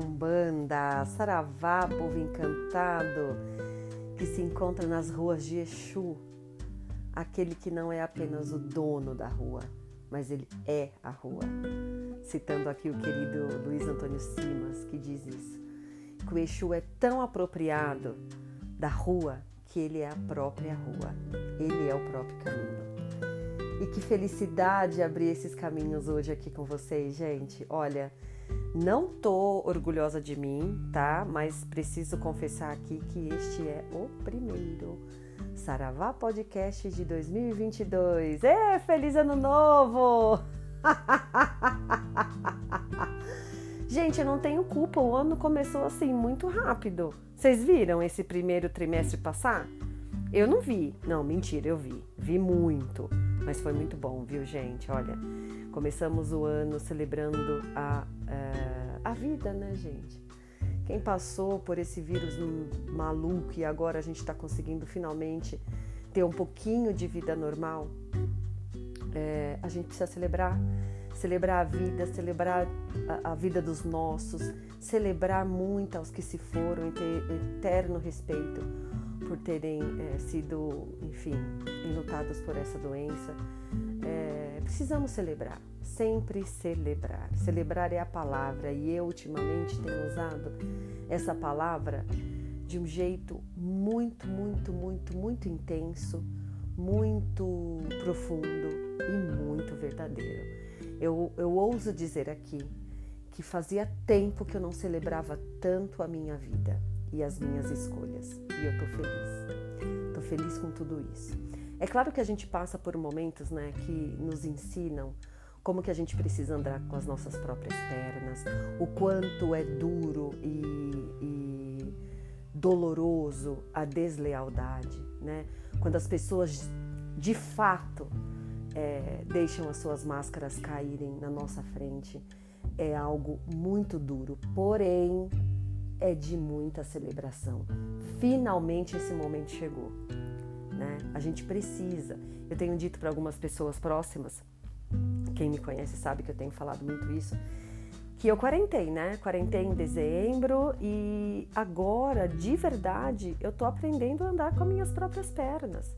Umbanda, Saravá Povo Encantado, que se encontra nas ruas de Exu, aquele que não é apenas o dono da rua, mas ele é a rua. Citando aqui o querido Luiz Antônio Simas, que diz isso, que o Exu é tão apropriado da rua que ele é a própria rua, ele é o próprio caminho. E que felicidade abrir esses caminhos hoje aqui com vocês, gente. Olha, não tô orgulhosa de mim, tá? Mas preciso confessar aqui que este é o primeiro Saravá Podcast de 2022. É, feliz ano novo! Gente, eu não tenho culpa, o ano começou assim muito rápido. Vocês viram esse primeiro trimestre passar? Eu não vi. Não, mentira, eu vi. Vi muito. Mas foi muito bom, viu, gente? Olha, começamos o ano celebrando a, uh, a vida, né, gente? Quem passou por esse vírus maluco e agora a gente está conseguindo finalmente ter um pouquinho de vida normal, é, a gente precisa celebrar celebrar a vida, celebrar a, a, vida dos nossos, celebrar muito aos que se foram e ter eterno respeito por terem é, sido, enfim, enlutados por essa doença. É, precisamos celebrar, sempre celebrar. Celebrar é a palavra e eu ultimamente tenho usado essa palavra de um jeito muito, muito, muito, muito intenso, muito profundo e muito verdadeiro. Eu, eu ouso dizer aqui que fazia tempo que eu não celebrava tanto a minha vida e as minhas escolhas. E eu tô feliz. Tô feliz com tudo isso. É claro que a gente passa por momentos né, que nos ensinam como que a gente precisa andar com as nossas próprias pernas, o quanto é duro e, e doloroso a deslealdade, né? Quando as pessoas de fato é, deixam as suas máscaras caírem na nossa frente é algo muito duro, porém é de muita celebração. Finalmente esse momento chegou. Né? A gente precisa. Eu tenho dito para algumas pessoas próximas, quem me conhece sabe que eu tenho falado muito isso, que eu quarentei, né? Quarentei em dezembro e agora, de verdade, eu tô aprendendo a andar com as minhas próprias pernas.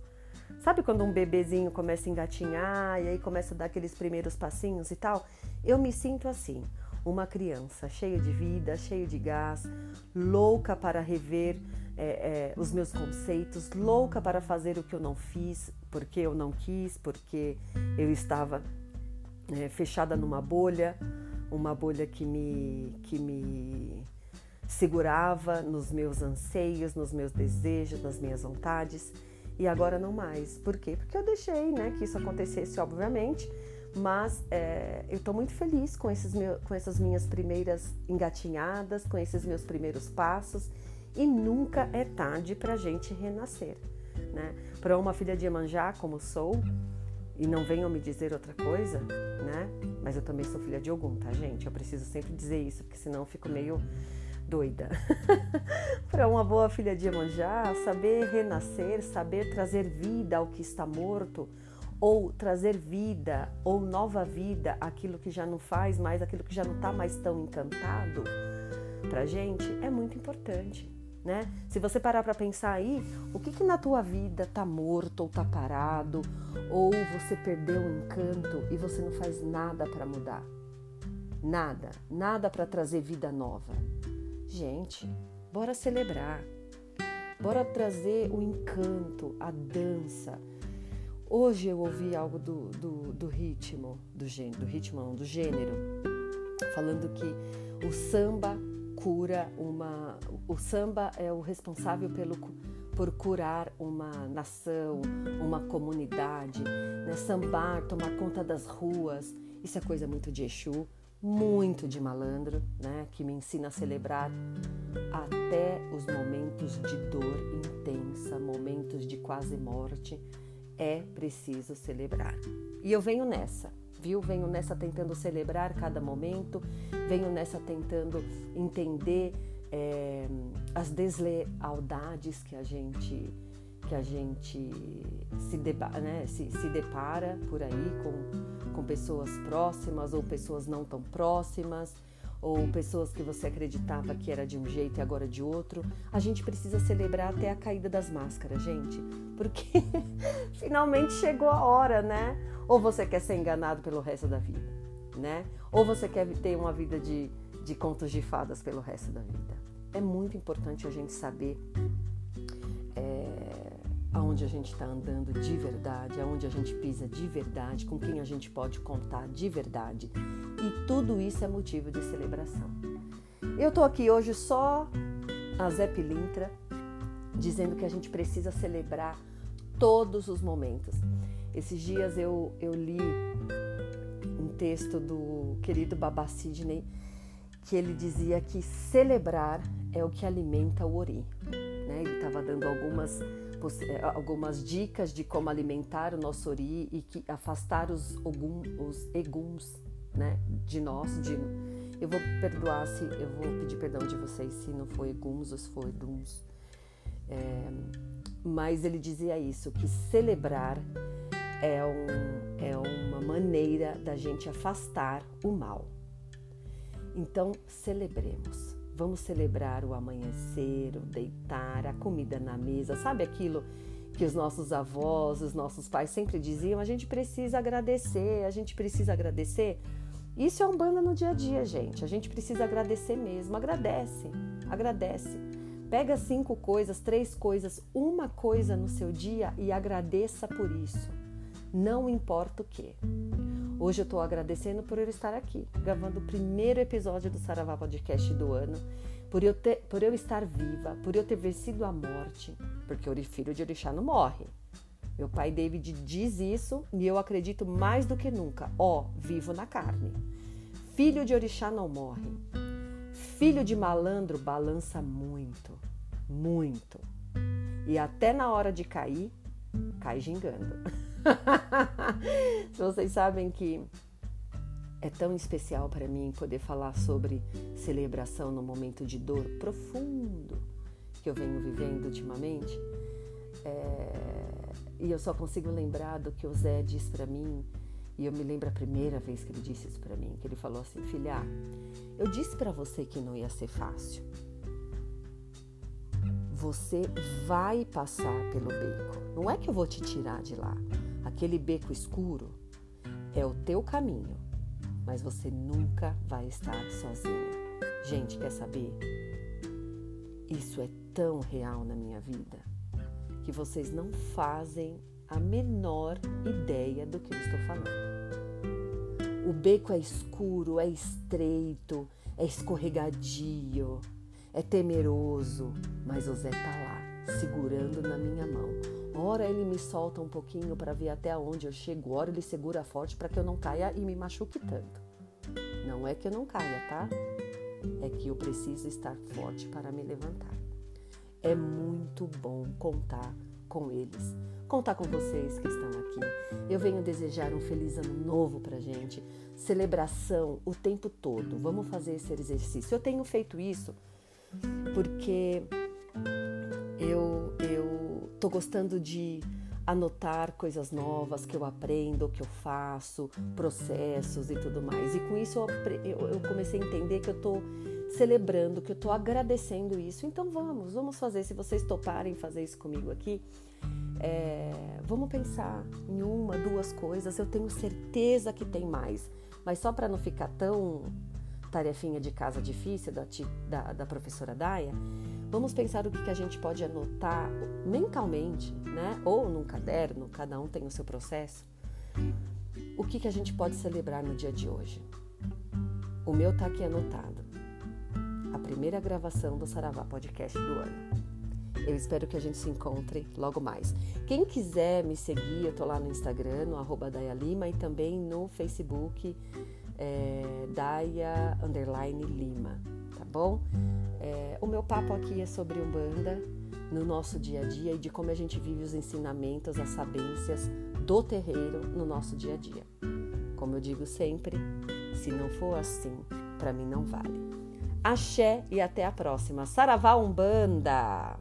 Sabe quando um bebezinho começa a engatinhar e aí começa a dar aqueles primeiros passinhos e tal? Eu me sinto assim, uma criança cheia de vida, cheia de gás, louca para rever é, é, os meus conceitos, louca para fazer o que eu não fiz, porque eu não quis, porque eu estava é, fechada numa bolha, uma bolha que me, que me segurava nos meus anseios, nos meus desejos, nas minhas vontades e agora não mais. Por quê? Porque eu deixei né, que isso acontecesse, obviamente, mas é, eu estou muito feliz com, esses com essas minhas primeiras engatinhadas, com esses meus primeiros passos e nunca é tarde para a gente renascer. Né? Para uma filha de Iemanjá como sou, e não venham me dizer outra coisa, né? Mas eu também sou filha de Ogum, tá, gente? Eu preciso sempre dizer isso, porque senão eu fico meio doida. Para uma boa filha de Iemanjá, saber renascer, saber trazer vida ao que está morto, ou trazer vida ou nova vida àquilo que já não faz mais, aquilo que já não está mais tão encantado, para gente é muito importante. Né? Se você parar para pensar aí, o que, que na tua vida tá morto ou tá parado, ou você perdeu o encanto e você não faz nada para mudar? Nada, nada para trazer vida nova. Gente, bora celebrar, bora trazer o encanto, a dança. Hoje eu ouvi algo do, do, do ritmo, do gênero, do ritmo não, do gênero, falando que o samba cura uma. O samba é o responsável pelo, por curar uma nação, uma comunidade, né? sambar, tomar conta das ruas. Isso é coisa muito de Exu muito de malandro, né, que me ensina a celebrar até os momentos de dor intensa, momentos de quase morte, é preciso celebrar. E eu venho nessa, viu? Venho nessa tentando celebrar cada momento, venho nessa tentando entender é, as deslealdades que a gente que a gente se, né, se, se depara por aí com, com pessoas próximas ou pessoas não tão próximas, ou pessoas que você acreditava que era de um jeito e agora de outro. A gente precisa celebrar até a caída das máscaras, gente, porque finalmente chegou a hora, né? Ou você quer ser enganado pelo resto da vida, né? Ou você quer ter uma vida de, de contos de fadas pelo resto da vida. É muito importante a gente saber aonde a gente está andando de verdade, aonde a gente pisa de verdade, com quem a gente pode contar de verdade. E tudo isso é motivo de celebração. Eu estou aqui hoje só a Zé Pilintra, dizendo que a gente precisa celebrar todos os momentos. Esses dias eu, eu li um texto do querido Baba Sidney que ele dizia que celebrar é o que alimenta o ori. Né? Ele estava dando algumas algumas dicas de como alimentar o nosso ori e que afastar os, ogum, os eguns né, de nós. De, eu vou perdoar se eu vou pedir perdão de vocês se não foi eguns ou se foi duns. É, mas ele dizia isso, que celebrar é, um, é uma maneira da gente afastar o mal. Então, celebremos. Vamos celebrar o amanhecer, o deitar, a comida na mesa. Sabe aquilo que os nossos avós, os nossos pais sempre diziam? A gente precisa agradecer, a gente precisa agradecer. Isso é um banda no dia a dia, gente. A gente precisa agradecer mesmo. Agradece, agradece. Pega cinco coisas, três coisas, uma coisa no seu dia e agradeça por isso. Não importa o que. Hoje eu estou agradecendo por eu estar aqui, gravando o primeiro episódio do Saravá Podcast do ano, por eu, ter, por eu estar viva, por eu ter vencido a morte, porque o filho de Orixá não morre. Meu pai David diz isso e eu acredito mais do que nunca. Ó, oh, vivo na carne. Filho de Orixá não morre. Filho de malandro balança muito, muito. E até na hora de cair, cai gingando. Vocês sabem que é tão especial para mim poder falar sobre celebração no momento de dor profundo que eu venho vivendo ultimamente. É... E eu só consigo lembrar do que o Zé disse para mim. E eu me lembro a primeira vez que ele disse isso para mim, que ele falou assim: "Filha, eu disse para você que não ia ser fácil você vai passar pelo beco. Não é que eu vou te tirar de lá. Aquele beco escuro é o teu caminho, mas você nunca vai estar sozinha. Gente, quer saber? Isso é tão real na minha vida que vocês não fazem a menor ideia do que eu estou falando. O beco é escuro, é estreito, é escorregadio, é temeroso, mas o Zé tá lá, segurando na minha mão. Ora ele me solta um pouquinho para ver até onde eu chego, ora ele segura forte para que eu não caia e me machuque tanto. Não é que eu não caia, tá? É que eu preciso estar forte para me levantar. É muito bom contar com eles, contar com vocês que estão aqui. Eu venho desejar um feliz ano novo pra gente, celebração o tempo todo. Vamos fazer esse exercício. Eu tenho feito isso porque eu eu tô gostando de anotar coisas novas que eu aprendo, que eu faço, processos e tudo mais. E com isso eu, eu comecei a entender que eu tô celebrando, que eu tô agradecendo isso. Então vamos, vamos fazer. Se vocês toparem fazer isso comigo aqui, é, vamos pensar em uma, duas coisas. Eu tenho certeza que tem mais, mas só para não ficar tão tarefinha de casa difícil da, da, da professora Daia, vamos pensar o que, que a gente pode anotar mentalmente, né? Ou num caderno, cada um tem o seu processo. O que, que a gente pode celebrar no dia de hoje? O meu tá aqui anotado. A primeira gravação do Saravá Podcast do ano. Eu espero que a gente se encontre logo mais. Quem quiser me seguir, eu tô lá no Instagram, no arroba Daia Lima e também no Facebook é, Daia Underline Lima, tá bom? É, o meu papo aqui é sobre Umbanda no nosso dia a dia e de como a gente vive os ensinamentos, as sabências do terreiro no nosso dia a dia. Como eu digo sempre, se não for assim, para mim não vale. Axé e até a próxima. Saravá Umbanda!